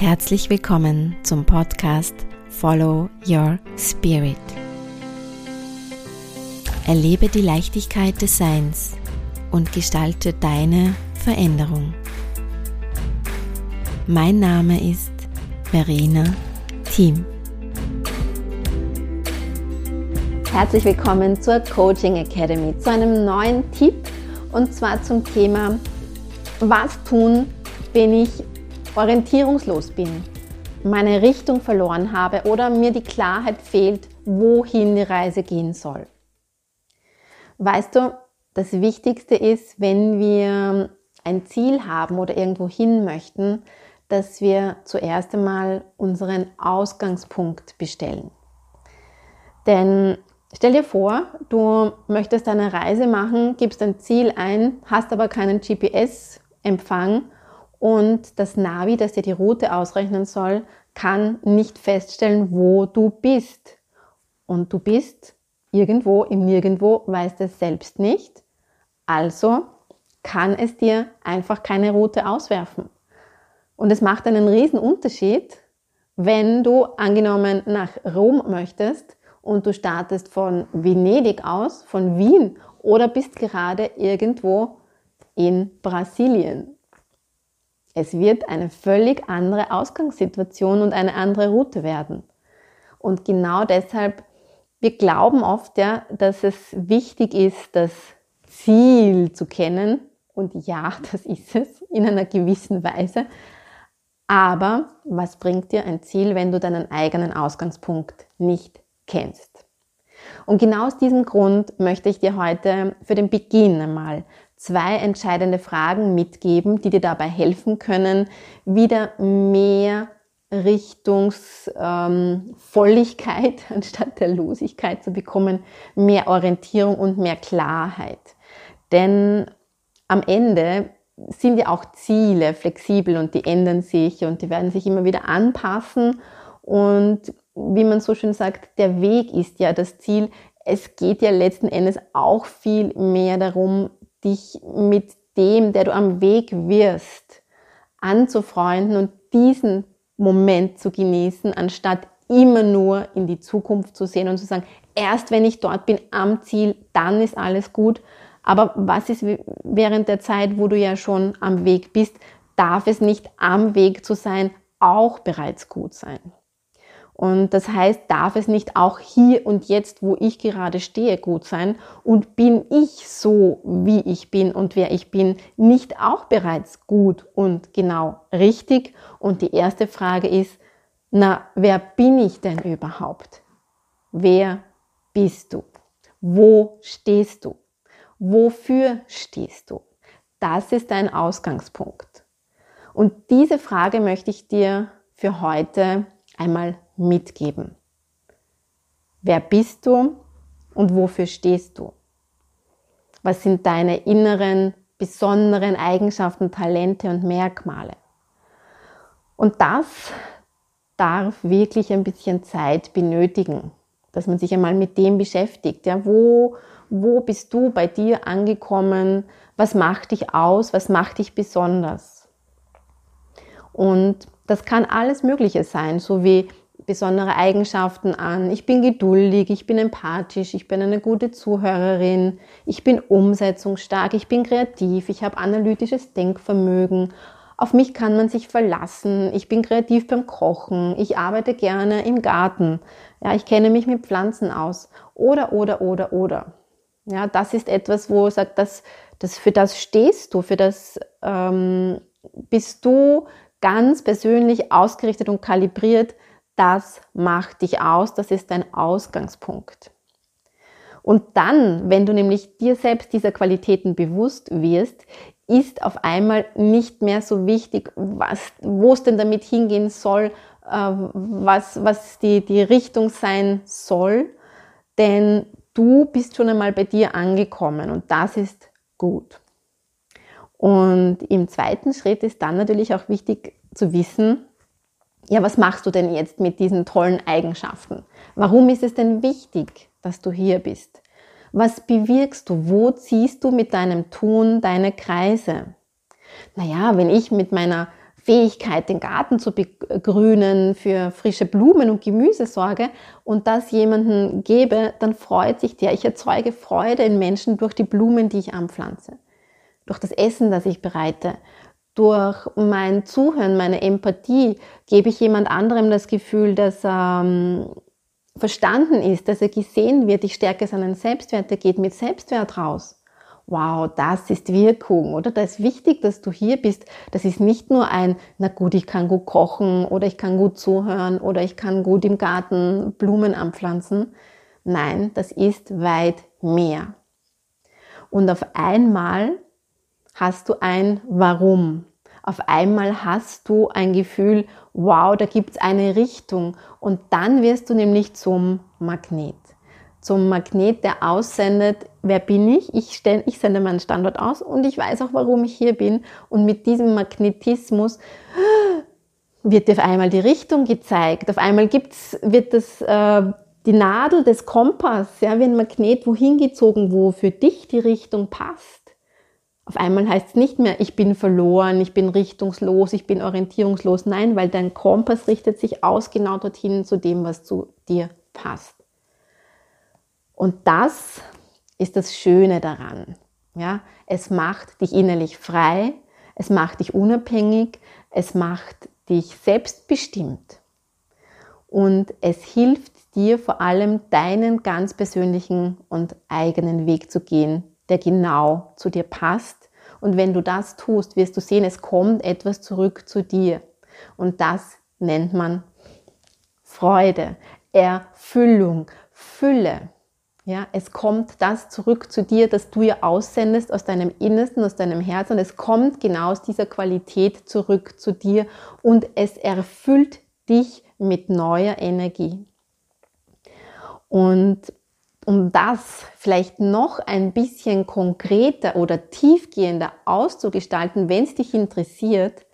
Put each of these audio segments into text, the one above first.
Herzlich willkommen zum Podcast Follow Your Spirit. Erlebe die Leichtigkeit des Seins und gestalte deine Veränderung. Mein Name ist Verena Team. Herzlich willkommen zur Coaching Academy, zu einem neuen Tipp und zwar zum Thema, was tun, wenn ich orientierungslos bin, meine Richtung verloren habe oder mir die Klarheit fehlt, wohin die Reise gehen soll. Weißt du, das Wichtigste ist, wenn wir ein Ziel haben oder irgendwo hin möchten, dass wir zuerst einmal unseren Ausgangspunkt bestellen. Denn stell dir vor, du möchtest eine Reise machen, gibst ein Ziel ein, hast aber keinen GPS-Empfang und das Navi, das dir die Route ausrechnen soll, kann nicht feststellen, wo du bist. Und du bist irgendwo im Nirgendwo, weißt es selbst nicht. Also kann es dir einfach keine Route auswerfen. Und es macht einen riesen Unterschied, wenn du angenommen nach Rom möchtest und du startest von Venedig aus, von Wien oder bist gerade irgendwo in Brasilien. Es wird eine völlig andere Ausgangssituation und eine andere Route werden. Und genau deshalb, wir glauben oft ja, dass es wichtig ist, das Ziel zu kennen. Und ja, das ist es in einer gewissen Weise. Aber was bringt dir ein Ziel, wenn du deinen eigenen Ausgangspunkt nicht kennst? Und genau aus diesem Grund möchte ich dir heute für den Beginn einmal zwei entscheidende Fragen mitgeben, die dir dabei helfen können, wieder mehr Richtungsvolligkeit ähm, anstatt der Losigkeit zu bekommen, mehr Orientierung und mehr Klarheit. Denn am Ende sind ja auch Ziele flexibel und die ändern sich und die werden sich immer wieder anpassen. Und wie man so schön sagt, der Weg ist ja das Ziel. Es geht ja letzten Endes auch viel mehr darum, dich mit dem, der du am Weg wirst, anzufreunden und diesen Moment zu genießen, anstatt immer nur in die Zukunft zu sehen und zu sagen, erst wenn ich dort bin am Ziel, dann ist alles gut. Aber was ist während der Zeit, wo du ja schon am Weg bist, darf es nicht am Weg zu sein auch bereits gut sein? Und das heißt, darf es nicht auch hier und jetzt, wo ich gerade stehe, gut sein? Und bin ich so, wie ich bin und wer ich bin, nicht auch bereits gut und genau richtig? Und die erste Frage ist, na, wer bin ich denn überhaupt? Wer bist du? Wo stehst du? Wofür stehst du? Das ist dein Ausgangspunkt. Und diese Frage möchte ich dir für heute einmal mitgeben. Wer bist du und wofür stehst du? Was sind deine inneren, besonderen Eigenschaften, Talente und Merkmale? Und das darf wirklich ein bisschen Zeit benötigen, dass man sich einmal mit dem beschäftigt. Ja, wo, wo bist du bei dir angekommen? Was macht dich aus? Was macht dich besonders? Und das kann alles Mögliche sein, so wie besondere Eigenschaften an. Ich bin geduldig, ich bin empathisch, ich bin eine gute Zuhörerin, ich bin umsetzungsstark, ich bin kreativ, ich habe analytisches Denkvermögen. Auf mich kann man sich verlassen. Ich bin kreativ beim Kochen. Ich arbeite gerne im Garten. Ja, ich kenne mich mit Pflanzen aus. Oder, oder, oder, oder. Ja, das ist etwas, wo sagt, das, das, für das stehst du, für das ähm, bist du ganz persönlich ausgerichtet und kalibriert, das macht dich aus, das ist dein Ausgangspunkt. Und dann, wenn du nämlich dir selbst dieser Qualitäten bewusst wirst, ist auf einmal nicht mehr so wichtig, was, wo es denn damit hingehen soll, äh, was, was die, die Richtung sein soll, denn du bist schon einmal bei dir angekommen und das ist gut. Und im zweiten Schritt ist dann natürlich auch wichtig zu wissen, ja, was machst du denn jetzt mit diesen tollen Eigenschaften? Warum ist es denn wichtig, dass du hier bist? Was bewirkst du? Wo ziehst du mit deinem Tun deine Kreise? Naja, wenn ich mit meiner Fähigkeit, den Garten zu begrünen, für frische Blumen und Gemüse sorge und das jemanden gebe, dann freut sich der. Ich erzeuge Freude in Menschen durch die Blumen, die ich anpflanze, durch das Essen, das ich bereite, durch mein Zuhören, meine Empathie gebe ich jemand anderem das Gefühl, dass er ähm, verstanden ist, dass er gesehen wird. Ich stärke seinen Selbstwert, er geht mit Selbstwert raus wow, das ist Wirkung, oder? Da ist wichtig, dass du hier bist. Das ist nicht nur ein, na gut, ich kann gut kochen oder ich kann gut zuhören oder ich kann gut im Garten Blumen anpflanzen. Nein, das ist weit mehr. Und auf einmal hast du ein Warum. Auf einmal hast du ein Gefühl, wow, da gibt es eine Richtung. Und dann wirst du nämlich zum Magnet zum Magnet, der aussendet, wer bin ich? Ich, stell, ich sende meinen Standort aus und ich weiß auch, warum ich hier bin. Und mit diesem Magnetismus wird dir auf einmal die Richtung gezeigt. Auf einmal gibt's, wird das, äh, die Nadel des Kompass, ja, wie ein Magnet, wohin gezogen, wo für dich die Richtung passt. Auf einmal heißt es nicht mehr, ich bin verloren, ich bin richtungslos, ich bin orientierungslos. Nein, weil dein Kompass richtet sich aus genau dorthin zu dem, was zu dir passt. Und das ist das Schöne daran. Ja, es macht dich innerlich frei, es macht dich unabhängig, es macht dich selbstbestimmt. Und es hilft dir vor allem deinen ganz persönlichen und eigenen Weg zu gehen, der genau zu dir passt. Und wenn du das tust, wirst du sehen, es kommt etwas zurück zu dir. Und das nennt man Freude, Erfüllung, Fülle. Ja, es kommt das zurück zu dir, das du ja aussendest aus deinem Innersten, aus deinem Herzen. Und es kommt genau aus dieser Qualität zurück zu dir und es erfüllt dich mit neuer Energie. Und um das vielleicht noch ein bisschen konkreter oder tiefgehender auszugestalten, wenn es dich interessiert,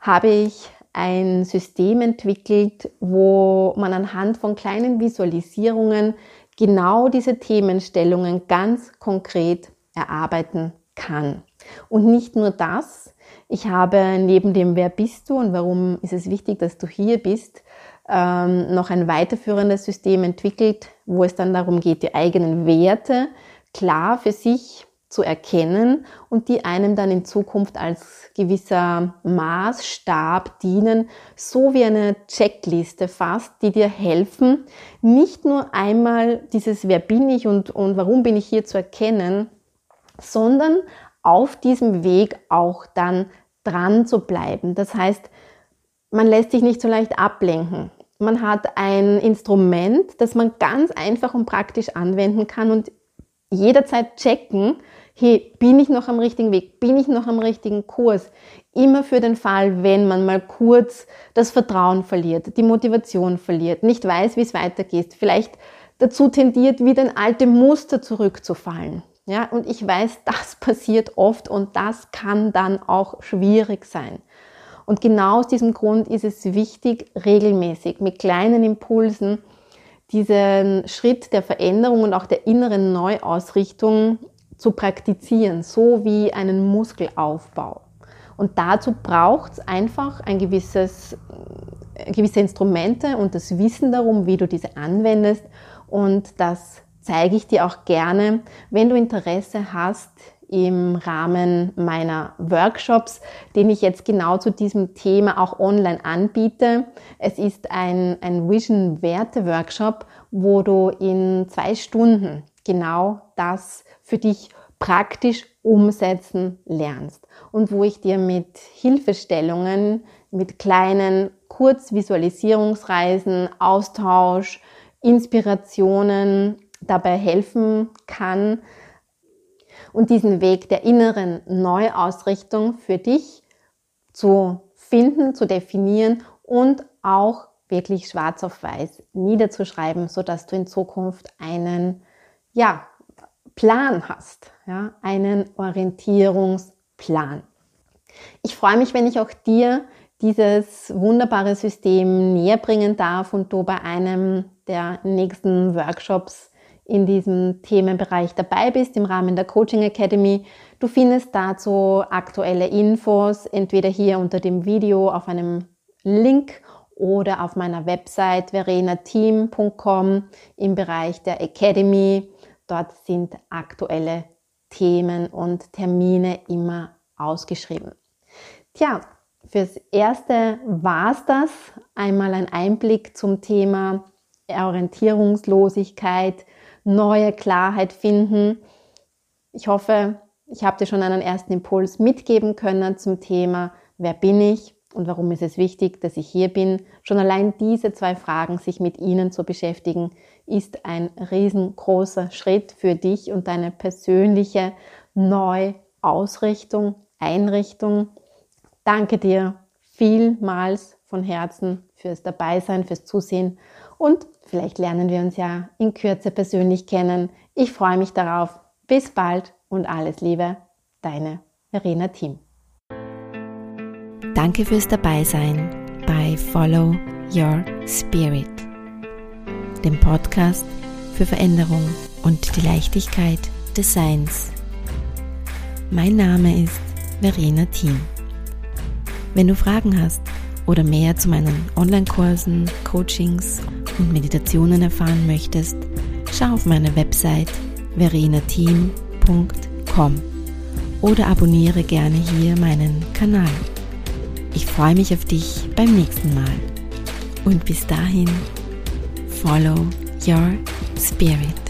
habe ich ein System entwickelt, wo man anhand von kleinen Visualisierungen genau diese Themenstellungen ganz konkret erarbeiten kann. Und nicht nur das, ich habe neben dem Wer bist du und warum ist es wichtig, dass du hier bist, ähm, noch ein weiterführendes System entwickelt, wo es dann darum geht, die eigenen Werte klar für sich zu erkennen und die einem dann in Zukunft als gewisser Maßstab dienen, so wie eine Checkliste fast, die dir helfen, nicht nur einmal dieses Wer bin ich und, und warum bin ich hier zu erkennen, sondern auf diesem Weg auch dann dran zu bleiben. Das heißt, man lässt sich nicht so leicht ablenken. Man hat ein Instrument, das man ganz einfach und praktisch anwenden kann und jederzeit checken, hey, bin ich noch am richtigen Weg? Bin ich noch am richtigen Kurs? Immer für den Fall, wenn man mal kurz das Vertrauen verliert, die Motivation verliert, nicht weiß, wie es weitergeht, vielleicht dazu tendiert, wieder in alte Muster zurückzufallen. Ja, und ich weiß, das passiert oft und das kann dann auch schwierig sein. Und genau aus diesem Grund ist es wichtig, regelmäßig mit kleinen Impulsen diesen Schritt der Veränderung und auch der inneren Neuausrichtung zu praktizieren, so wie einen Muskelaufbau. Und dazu braucht es einfach ein gewisses, äh, gewisse Instrumente und das Wissen darum, wie du diese anwendest. Und das zeige ich dir auch gerne, wenn du Interesse hast im Rahmen meiner Workshops, den ich jetzt genau zu diesem Thema auch online anbiete. Es ist ein, ein Vision-Werte-Workshop, wo du in zwei Stunden genau das für dich praktisch umsetzen lernst und wo ich dir mit Hilfestellungen, mit kleinen Kurzvisualisierungsreisen, Austausch, Inspirationen dabei helfen kann und diesen Weg der inneren Neuausrichtung für dich zu finden, zu definieren und auch wirklich schwarz auf weiß niederzuschreiben, sodass du in Zukunft einen ja, Plan hast, ja, einen Orientierungsplan. Ich freue mich, wenn ich auch dir dieses wunderbare System näher bringen darf und du bei einem der nächsten Workshops in diesem Themenbereich dabei bist im Rahmen der Coaching Academy. Du findest dazu aktuelle Infos entweder hier unter dem Video auf einem Link oder auf meiner Website verenateam.com im Bereich der Academy. Dort sind aktuelle Themen und Termine immer ausgeschrieben. Tja, fürs Erste war es das. Einmal ein Einblick zum Thema Orientierungslosigkeit, neue Klarheit finden. Ich hoffe, ich habe dir schon einen ersten Impuls mitgeben können zum Thema, wer bin ich und warum ist es wichtig, dass ich hier bin. Schon allein diese zwei Fragen, sich mit ihnen zu beschäftigen, ist ein riesengroßer Schritt für dich und deine persönliche Neuausrichtung, Einrichtung. Danke dir vielmals von Herzen fürs Dabeisein, fürs Zusehen und vielleicht lernen wir uns ja in Kürze persönlich kennen. Ich freue mich darauf. Bis bald und alles Liebe, deine Verena Team. Danke fürs Dabeisein bei Follow Your Spirit, dem Podcast für Veränderung und die Leichtigkeit des Seins. Mein Name ist Verena Thiem. Wenn du Fragen hast oder mehr zu meinen Online-Kursen, Coachings und Meditationen erfahren möchtest, schau auf meine Website verenateam.com oder abonniere gerne hier meinen Kanal. Ich freue mich auf dich beim nächsten Mal. Und bis dahin, follow your spirit.